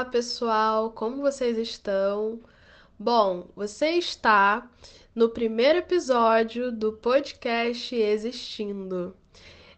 Olá, pessoal, como vocês estão? Bom, você está no primeiro episódio do podcast Existindo.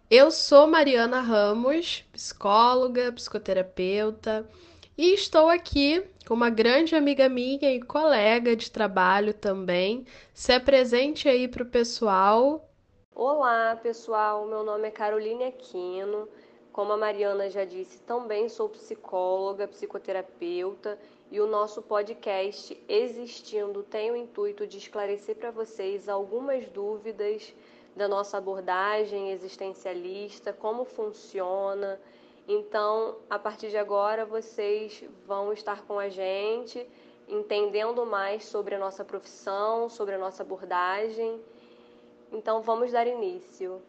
Eu sou Mariana Ramos, psicóloga, psicoterapeuta, e estou aqui com uma grande amiga minha e colega de trabalho também. Se apresente aí para o pessoal. Olá, pessoal. Meu nome é Caroline Aquino. Como a Mariana já disse, também sou psicóloga, psicoterapeuta e o nosso podcast Existindo tem o intuito de esclarecer para vocês algumas dúvidas da nossa abordagem existencialista, como funciona. Então, a partir de agora, vocês vão estar com a gente, entendendo mais sobre a nossa profissão, sobre a nossa abordagem. Então, vamos dar início.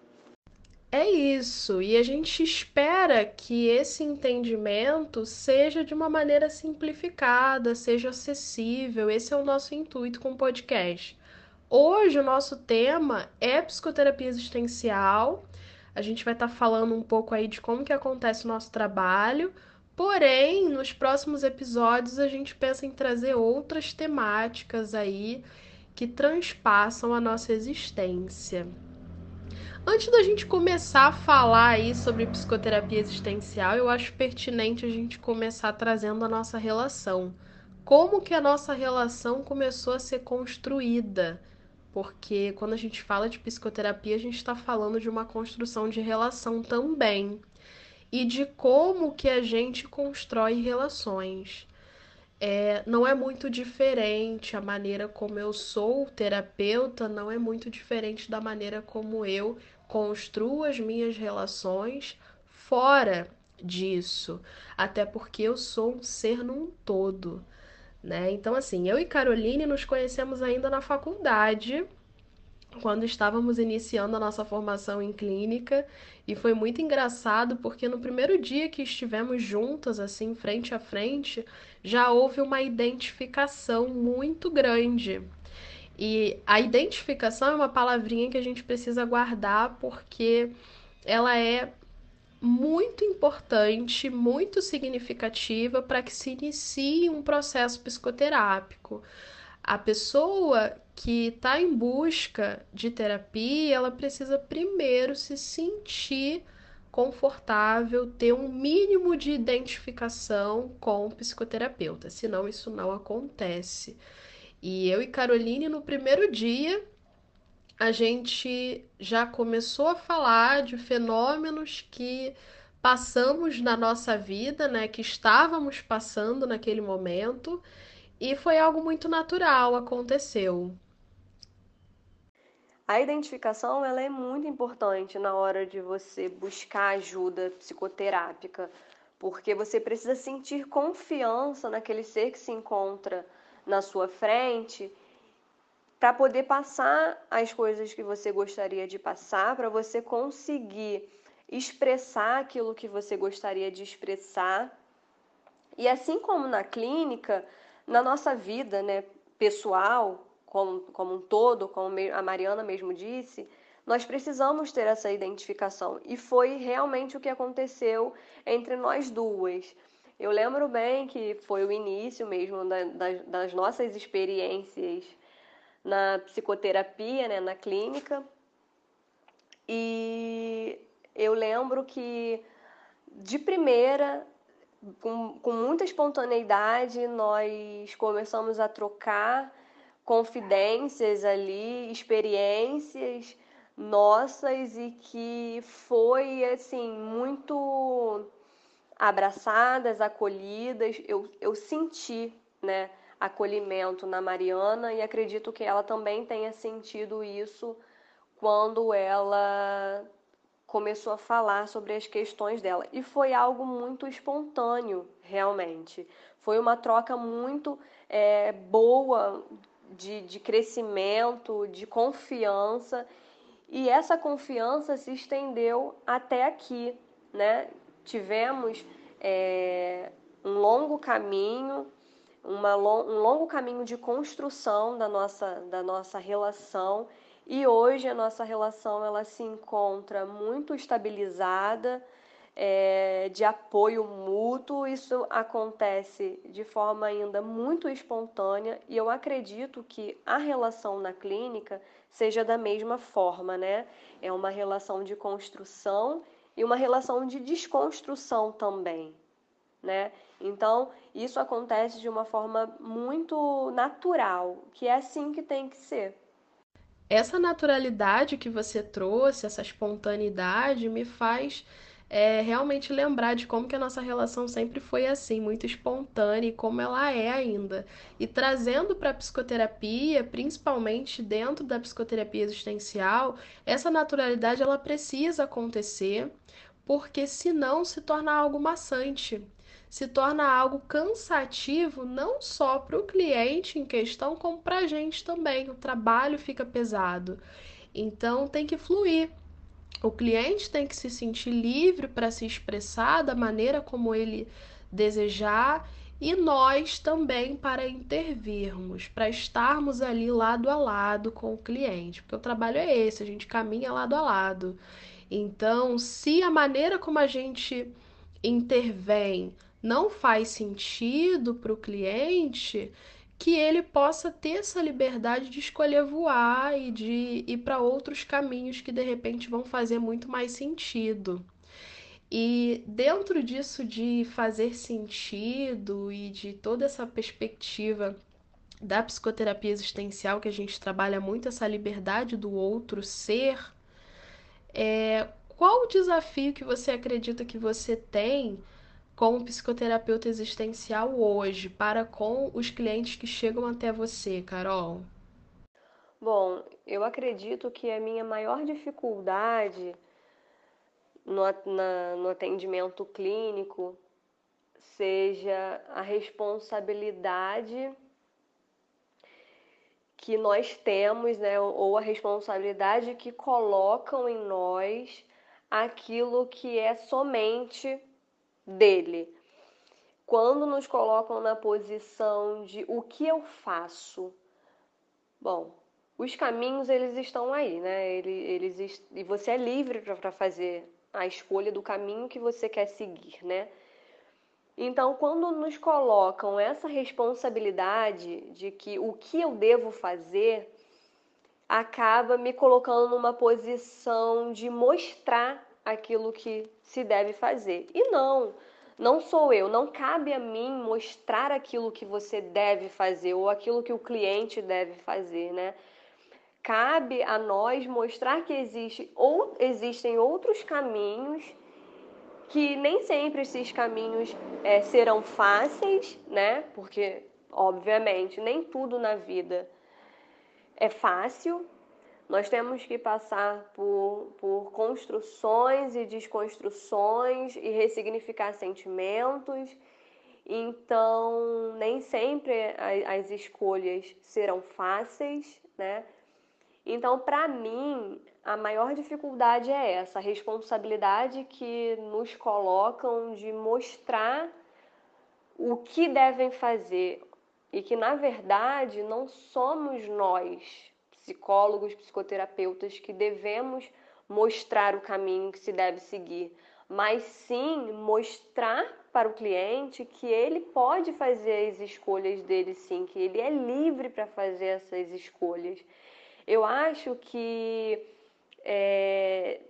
É isso, e a gente espera que esse entendimento seja de uma maneira simplificada, seja acessível. Esse é o nosso intuito com o podcast. Hoje o nosso tema é psicoterapia existencial. A gente vai estar tá falando um pouco aí de como que acontece o nosso trabalho. Porém, nos próximos episódios a gente pensa em trazer outras temáticas aí que transpassam a nossa existência. Antes da gente começar a falar aí sobre psicoterapia existencial, eu acho pertinente a gente começar trazendo a nossa relação. Como que a nossa relação começou a ser construída? Porque quando a gente fala de psicoterapia, a gente está falando de uma construção de relação também. E de como que a gente constrói relações. É, não é muito diferente a maneira como eu sou terapeuta, não é muito diferente da maneira como eu construo as minhas relações fora disso, até porque eu sou um ser num todo, né? Então, assim, eu e Caroline nos conhecemos ainda na faculdade, quando estávamos iniciando a nossa formação em clínica, e foi muito engraçado porque no primeiro dia que estivemos juntas, assim, frente a frente, já houve uma identificação muito grande e a identificação é uma palavrinha que a gente precisa guardar porque ela é muito importante, muito significativa para que se inicie um processo psicoterápico. A pessoa que está em busca de terapia, ela precisa primeiro se sentir confortável, ter um mínimo de identificação com o psicoterapeuta, senão isso não acontece. E eu e Caroline, no primeiro dia, a gente já começou a falar de fenômenos que passamos na nossa vida, né, que estávamos passando naquele momento, e foi algo muito natural, aconteceu. A identificação ela é muito importante na hora de você buscar ajuda psicoterápica, porque você precisa sentir confiança naquele ser que se encontra na sua frente para poder passar as coisas que você gostaria de passar, para você conseguir expressar aquilo que você gostaria de expressar. E assim como na clínica, na nossa vida né, pessoal, como, como um todo, como a Mariana mesmo disse, nós precisamos ter essa identificação. E foi realmente o que aconteceu entre nós duas. Eu lembro bem que foi o início mesmo da, das, das nossas experiências na psicoterapia, né, na clínica. E eu lembro que de primeira, com, com muita espontaneidade, nós começamos a trocar confidências ali, experiências nossas e que foi assim muito abraçadas, acolhidas. Eu, eu senti né, acolhimento na Mariana e acredito que ela também tenha sentido isso quando ela começou a falar sobre as questões dela. E foi algo muito espontâneo, realmente. Foi uma troca muito é, boa de, de crescimento, de confiança. E essa confiança se estendeu até aqui, né? Tivemos é, um longo caminho, uma, um longo caminho de construção da nossa, da nossa relação e hoje a nossa relação ela se encontra muito estabilizada, é, de apoio mútuo, isso acontece de forma ainda muito espontânea e eu acredito que a relação na clínica seja da mesma forma, né? É uma relação de construção e uma relação de desconstrução também, né? Então, isso acontece de uma forma muito natural, que é assim que tem que ser. Essa naturalidade que você trouxe, essa espontaneidade, me faz é, realmente lembrar de como que a nossa relação sempre foi assim, muito espontânea e como ela é ainda. E trazendo para a psicoterapia, principalmente dentro da psicoterapia existencial, essa naturalidade ela precisa acontecer, porque senão se torna algo maçante se torna algo cansativo não só para o cliente em questão, como para a gente também. O trabalho fica pesado. Então tem que fluir. O cliente tem que se sentir livre para se expressar da maneira como ele desejar e nós também para intervirmos, para estarmos ali lado a lado com o cliente, porque o trabalho é esse, a gente caminha lado a lado. Então, se a maneira como a gente intervém não faz sentido para o cliente, que ele possa ter essa liberdade de escolher voar e de ir para outros caminhos que de repente vão fazer muito mais sentido. E dentro disso de fazer sentido e de toda essa perspectiva da psicoterapia existencial, que a gente trabalha muito essa liberdade do outro ser, é, qual o desafio que você acredita que você tem como psicoterapeuta existencial hoje para com os clientes que chegam até você, Carol? Bom, eu acredito que a minha maior dificuldade no, na, no atendimento clínico seja a responsabilidade que nós temos, né, ou a responsabilidade que colocam em nós aquilo que é somente dele. Quando nos colocam na posição de o que eu faço? Bom, os caminhos eles estão aí, né? Eles, eles e você é livre para fazer a escolha do caminho que você quer seguir, né? Então, quando nos colocam essa responsabilidade de que o que eu devo fazer, acaba me colocando numa posição de mostrar aquilo que se deve fazer. E não, não sou eu, não cabe a mim mostrar aquilo que você deve fazer ou aquilo que o cliente deve fazer, né? Cabe a nós mostrar que existe ou existem outros caminhos que nem sempre esses caminhos é, serão fáceis, né? Porque, obviamente, nem tudo na vida é fácil, nós temos que passar por, por construções e desconstruções e ressignificar sentimentos. Então, nem sempre as escolhas serão fáceis, né? Então, para mim, a maior dificuldade é essa, a responsabilidade que nos colocam de mostrar o que devem fazer e que, na verdade, não somos nós psicólogos, psicoterapeutas, que devemos mostrar o caminho que se deve seguir, mas sim mostrar para o cliente que ele pode fazer as escolhas dele sim, que ele é livre para fazer essas escolhas. Eu acho que é,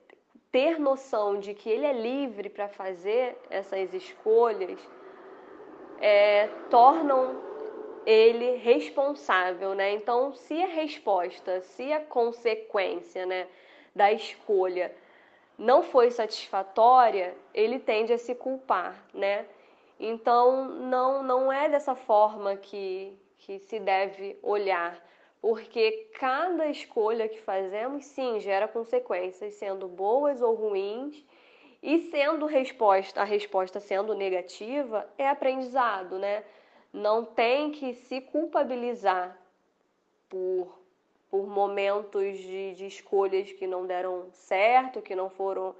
ter noção de que ele é livre para fazer essas escolhas é, tornam ele responsável, né? Então, se a resposta, se a consequência, né, da escolha não foi satisfatória, ele tende a se culpar, né? Então, não não é dessa forma que que se deve olhar, porque cada escolha que fazemos, sim, gera consequências, sendo boas ou ruins, e sendo resposta, a resposta sendo negativa, é aprendizado, né? Não tem que se culpabilizar por, por momentos de, de escolhas que não deram certo, que não foram,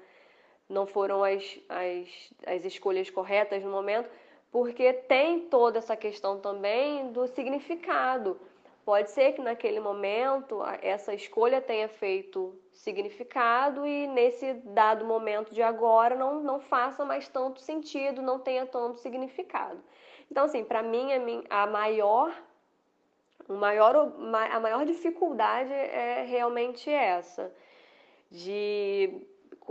não foram as, as, as escolhas corretas no momento, porque tem toda essa questão também do significado. Pode ser que naquele momento essa escolha tenha feito significado e nesse dado momento de agora não, não faça mais tanto sentido, não tenha tanto significado. Então, assim, para mim, a maior, o maior, a maior dificuldade é realmente essa, de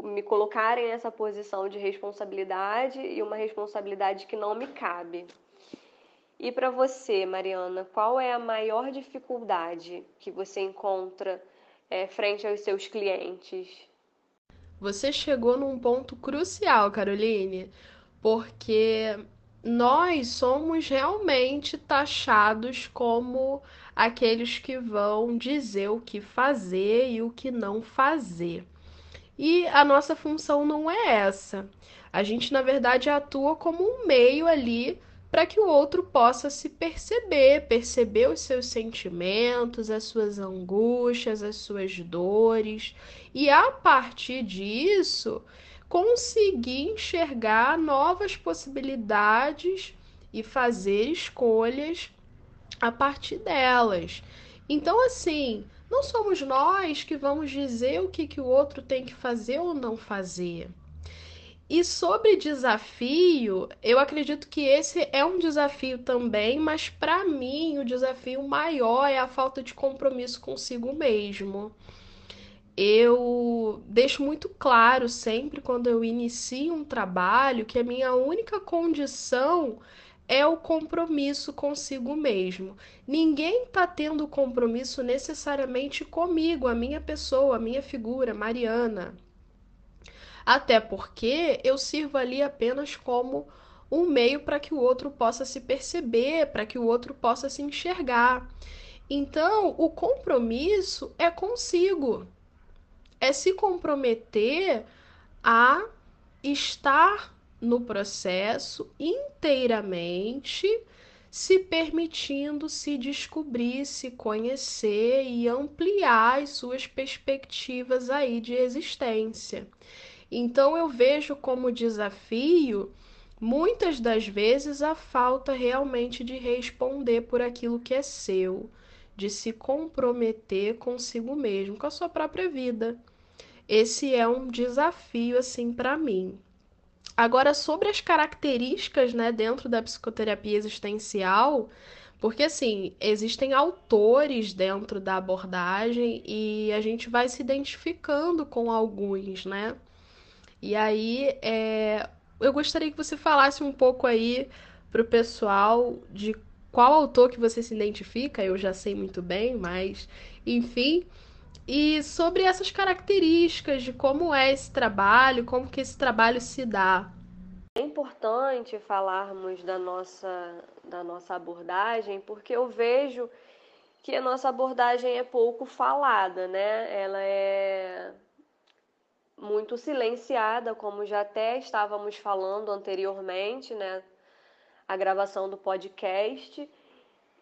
me colocarem nessa posição de responsabilidade e uma responsabilidade que não me cabe. E para você, Mariana, qual é a maior dificuldade que você encontra é, frente aos seus clientes? Você chegou num ponto crucial, Caroline, porque nós somos realmente taxados como aqueles que vão dizer o que fazer e o que não fazer. E a nossa função não é essa. A gente, na verdade, atua como um meio ali para que o outro possa se perceber, perceber os seus sentimentos, as suas angústias, as suas dores, e a partir disso conseguir enxergar novas possibilidades e fazer escolhas a partir delas. Então, assim, não somos nós que vamos dizer o que, que o outro tem que fazer ou não fazer. E sobre desafio, eu acredito que esse é um desafio também, mas para mim o desafio maior é a falta de compromisso consigo mesmo. Eu deixo muito claro sempre quando eu inicio um trabalho que a minha única condição é o compromisso consigo mesmo. Ninguém está tendo compromisso necessariamente comigo, a minha pessoa, a minha figura, Mariana. Até porque eu sirvo ali apenas como um meio para que o outro possa se perceber, para que o outro possa se enxergar. Então, o compromisso é consigo. É se comprometer a estar no processo inteiramente, se permitindo se descobrir, se conhecer e ampliar as suas perspectivas aí de existência. Então eu vejo como desafio muitas das vezes a falta realmente de responder por aquilo que é seu, de se comprometer consigo mesmo, com a sua própria vida. Esse é um desafio assim para mim. Agora sobre as características, né, dentro da psicoterapia existencial, porque assim, existem autores dentro da abordagem e a gente vai se identificando com alguns, né? E aí, é, eu gostaria que você falasse um pouco aí para o pessoal de qual autor que você se identifica, eu já sei muito bem, mas enfim, e sobre essas características de como é esse trabalho, como que esse trabalho se dá. É importante falarmos da nossa, da nossa abordagem, porque eu vejo que a nossa abordagem é pouco falada, né? Ela é muito silenciada, como já até estávamos falando anteriormente, né? A gravação do podcast.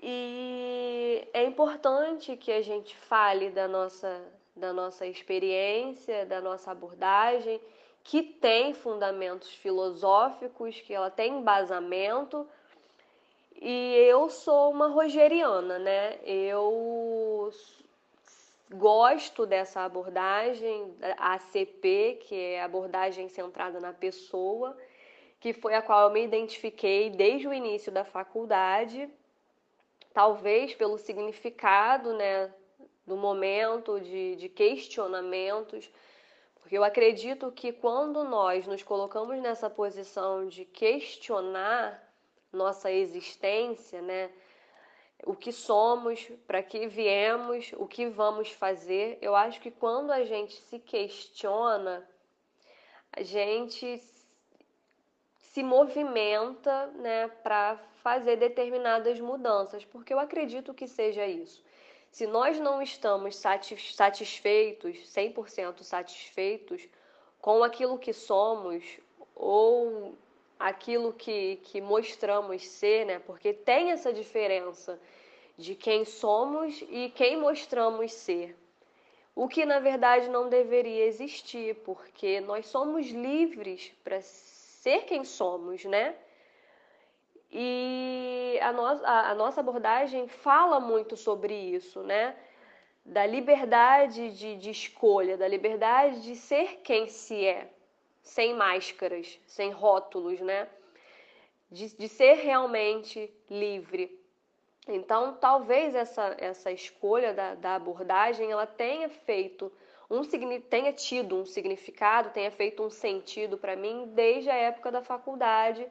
E é importante que a gente fale da nossa, da nossa experiência, da nossa abordagem, que tem fundamentos filosóficos, que ela tem embasamento. E eu sou uma rogeriana, né? Eu gosto dessa abordagem, a ACP, que é abordagem centrada na pessoa, que foi a qual eu me identifiquei desde o início da faculdade, talvez pelo significado né, do momento de, de questionamentos, porque eu acredito que quando nós nos colocamos nessa posição de questionar nossa existência, né? o que somos, para que viemos, o que vamos fazer. Eu acho que quando a gente se questiona, a gente se movimenta né, para fazer determinadas mudanças, porque eu acredito que seja isso. Se nós não estamos satisfeitos, 100% satisfeitos com aquilo que somos ou aquilo que, que mostramos ser, né? Porque tem essa diferença de quem somos e quem mostramos ser. O que na verdade não deveria existir, porque nós somos livres para ser quem somos, né? E a, no a, a nossa abordagem fala muito sobre isso, né? Da liberdade de, de escolha, da liberdade de ser quem se é, sem máscaras, sem rótulos, né? De, de ser realmente livre. Então, talvez essa, essa escolha da, da abordagem ela tenha feito um tenha tido um significado, tenha feito um sentido para mim desde a época da faculdade,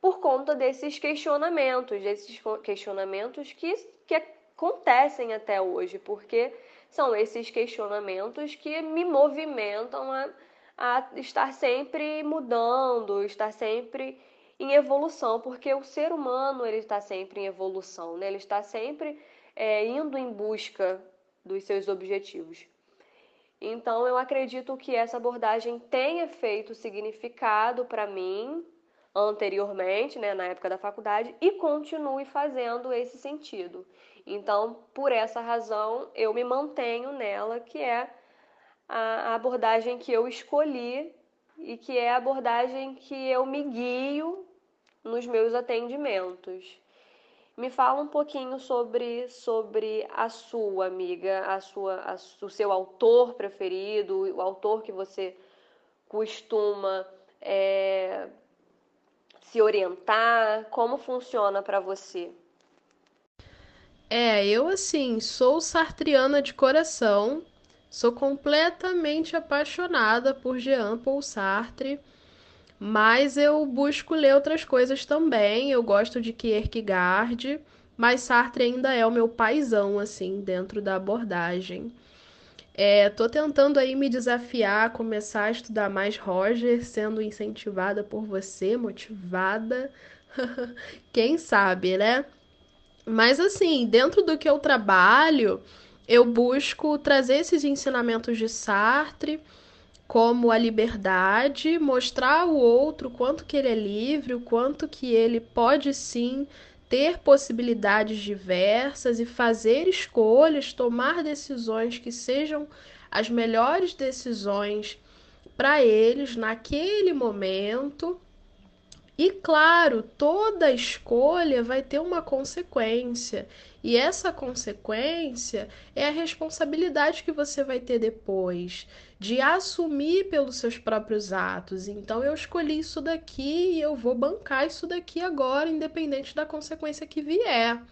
por conta desses questionamentos, desses questionamentos que, que acontecem até hoje, porque são esses questionamentos que me movimentam a, a estar sempre mudando, estar sempre em evolução, porque o ser humano ele está sempre em evolução, né? ele está sempre é, indo em busca dos seus objetivos. Então, eu acredito que essa abordagem tenha feito significado para mim anteriormente, né, na época da faculdade, e continue fazendo esse sentido. Então, por essa razão, eu me mantenho nela, que é a abordagem que eu escolhi e que é a abordagem que eu me guio nos meus atendimentos. Me fala um pouquinho sobre, sobre a sua amiga, a sua, a, o seu autor preferido, o autor que você costuma é, se orientar, como funciona para você? É, eu assim, sou sartriana de coração, sou completamente apaixonada por Jean Paul Sartre. Mas eu busco ler outras coisas também. Eu gosto de Kierkegaard, mas Sartre ainda é o meu paizão, assim, dentro da abordagem. É, tô tentando aí me desafiar, começar a estudar mais Roger, sendo incentivada por você, motivada. Quem sabe, né? Mas assim, dentro do que eu trabalho, eu busco trazer esses ensinamentos de Sartre como a liberdade, mostrar ao outro quanto que ele é livre, o quanto que ele pode sim ter possibilidades diversas e fazer escolhas, tomar decisões que sejam as melhores decisões para eles naquele momento. E claro, toda escolha vai ter uma consequência, e essa consequência é a responsabilidade que você vai ter depois de assumir pelos seus próprios atos. Então eu escolhi isso daqui e eu vou bancar isso daqui agora, independente da consequência que vier.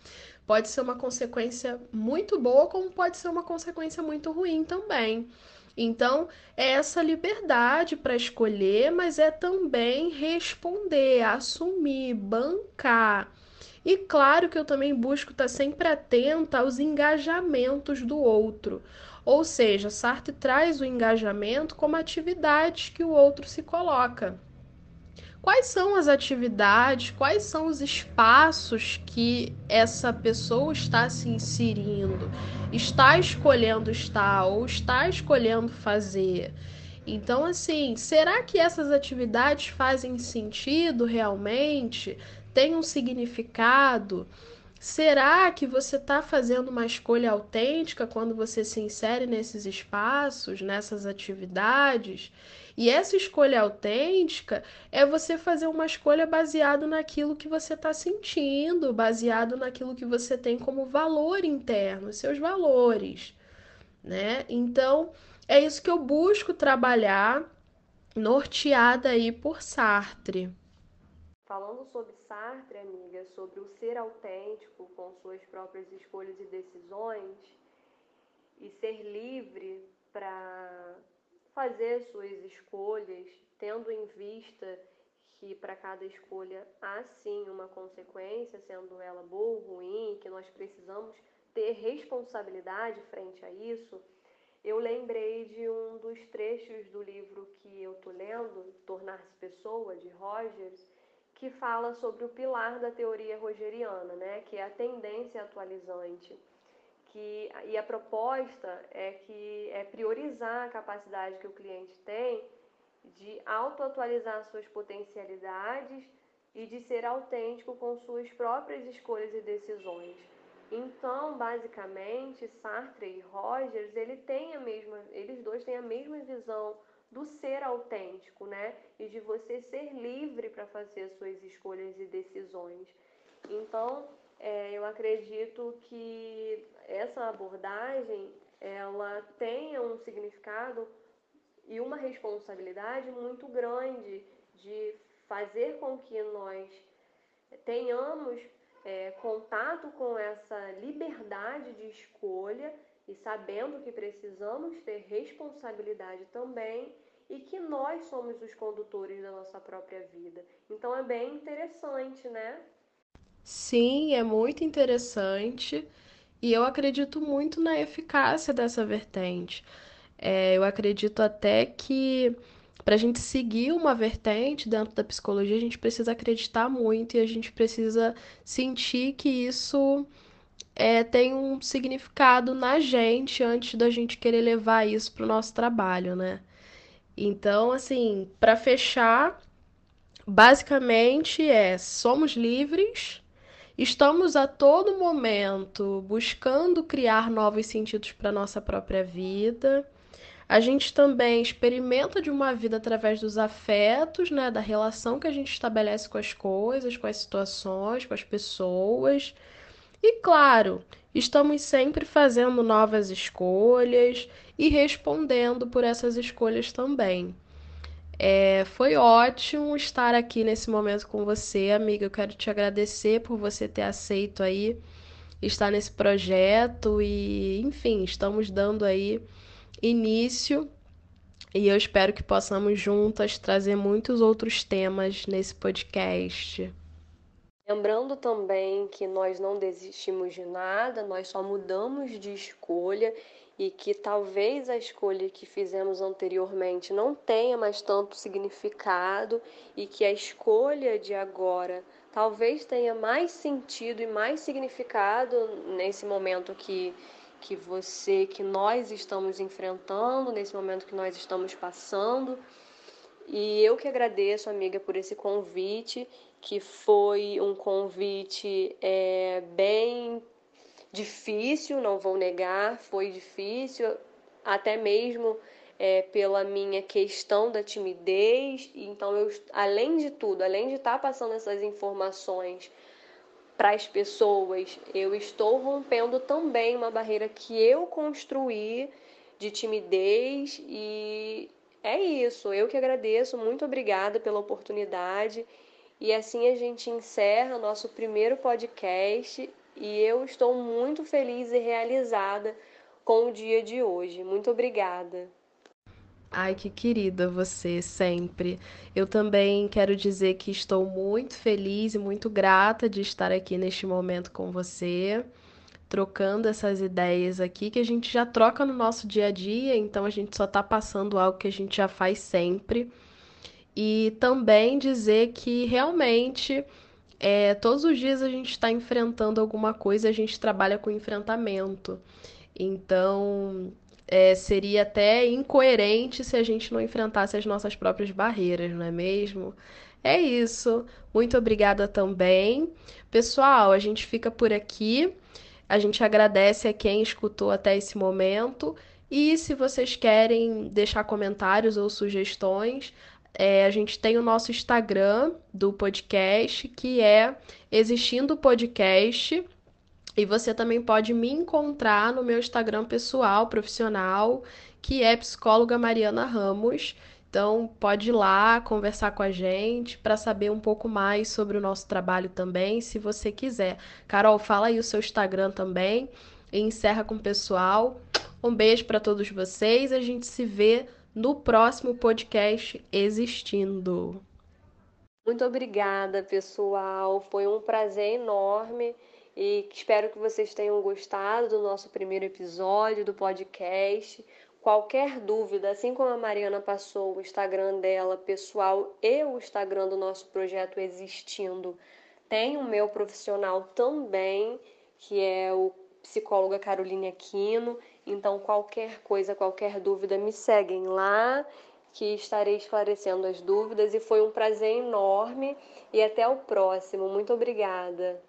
Pode ser uma consequência muito boa, como pode ser uma consequência muito ruim também. Então, é essa liberdade para escolher, mas é também responder, assumir, bancar. E claro que eu também busco estar sempre atenta aos engajamentos do outro. Ou seja, Sartre traz o engajamento como atividades que o outro se coloca. Quais são as atividades, quais são os espaços que essa pessoa está se inserindo, está escolhendo estar ou está escolhendo fazer? Então, assim, será que essas atividades fazem sentido realmente? Tem um significado? Será que você está fazendo uma escolha autêntica quando você se insere nesses espaços, nessas atividades? E essa escolha autêntica é você fazer uma escolha baseado naquilo que você está sentindo, baseado naquilo que você tem como valor interno, seus valores, né? Então, é isso que eu busco trabalhar, norteada aí por Sartre. Falando sobre Sartre, amiga, sobre o ser autêntico com suas próprias escolhas e decisões e ser livre para fazer suas escolhas, tendo em vista que para cada escolha há sim uma consequência, sendo ela boa ou ruim, que nós precisamos ter responsabilidade frente a isso. Eu lembrei de um dos trechos do livro que eu estou lendo, Tornar-se Pessoa, de Rogers, que fala sobre o pilar da teoria rogeriana, né, que é a tendência atualizante. Que, e a proposta é que é priorizar a capacidade que o cliente tem de autoatualizar suas potencialidades e de ser autêntico com suas próprias escolhas e decisões. Então, basicamente, Sartre e Rogers, ele tem a mesma, eles dois têm a mesma visão do ser autêntico, né? E de você ser livre para fazer suas escolhas e decisões. Então, é, eu acredito que essa abordagem ela tenha um significado e uma responsabilidade muito grande de fazer com que nós tenhamos é, contato com essa liberdade de escolha e sabendo que precisamos ter responsabilidade também e que nós somos os condutores da nossa própria vida. Então é bem interessante, né? Sim, é muito interessante e eu acredito muito na eficácia dessa vertente. É, eu acredito até que para a gente seguir uma vertente dentro da psicologia, a gente precisa acreditar muito e a gente precisa sentir que isso é, tem um significado na gente antes da gente querer levar isso para o nosso trabalho, né? Então, assim, para fechar, basicamente é: somos livres, estamos a todo momento buscando criar novos sentidos para nossa própria vida a gente também experimenta de uma vida através dos afetos, né, da relação que a gente estabelece com as coisas, com as situações, com as pessoas. E claro, estamos sempre fazendo novas escolhas e respondendo por essas escolhas também. É, foi ótimo estar aqui nesse momento com você, amiga. Eu quero te agradecer por você ter aceito aí estar nesse projeto e, enfim, estamos dando aí início e eu espero que possamos juntas trazer muitos outros temas nesse podcast. Lembrando também que nós não desistimos de nada, nós só mudamos de escolha e que talvez a escolha que fizemos anteriormente não tenha mais tanto significado e que a escolha de agora talvez tenha mais sentido e mais significado nesse momento que que você, que nós estamos enfrentando, nesse momento que nós estamos passando. E eu que agradeço, amiga, por esse convite, que foi um convite é, bem difícil, não vou negar, foi difícil, até mesmo é, pela minha questão da timidez. Então, eu, além de tudo, além de estar passando essas informações para as pessoas, eu estou rompendo também uma barreira que eu construí de timidez e é isso. Eu que agradeço, muito obrigada pela oportunidade. E assim a gente encerra nosso primeiro podcast e eu estou muito feliz e realizada com o dia de hoje. Muito obrigada. Ai, que querida você sempre. Eu também quero dizer que estou muito feliz e muito grata de estar aqui neste momento com você, trocando essas ideias aqui que a gente já troca no nosso dia a dia, então a gente só está passando algo que a gente já faz sempre. E também dizer que realmente é, todos os dias a gente está enfrentando alguma coisa, a gente trabalha com enfrentamento. Então, é, seria até incoerente se a gente não enfrentasse as nossas próprias barreiras, não é mesmo? É isso. Muito obrigada também. Pessoal, a gente fica por aqui. A gente agradece a quem escutou até esse momento. E se vocês querem deixar comentários ou sugestões, é, a gente tem o nosso Instagram do podcast, que é Existindo Podcast. E você também pode me encontrar no meu Instagram pessoal, profissional, que é psicóloga Mariana Ramos. Então, pode ir lá conversar com a gente para saber um pouco mais sobre o nosso trabalho também, se você quiser. Carol, fala aí o seu Instagram também e encerra com o pessoal. Um beijo para todos vocês. A gente se vê no próximo podcast Existindo. Muito obrigada, pessoal. Foi um prazer enorme e espero que vocês tenham gostado do nosso primeiro episódio do podcast. Qualquer dúvida, assim como a Mariana passou o Instagram dela pessoal e o Instagram do nosso projeto Existindo, tem o meu profissional também, que é o psicóloga Caroline Aquino. Então, qualquer coisa, qualquer dúvida, me seguem lá, que estarei esclarecendo as dúvidas. E foi um prazer enorme. E até o próximo. Muito obrigada.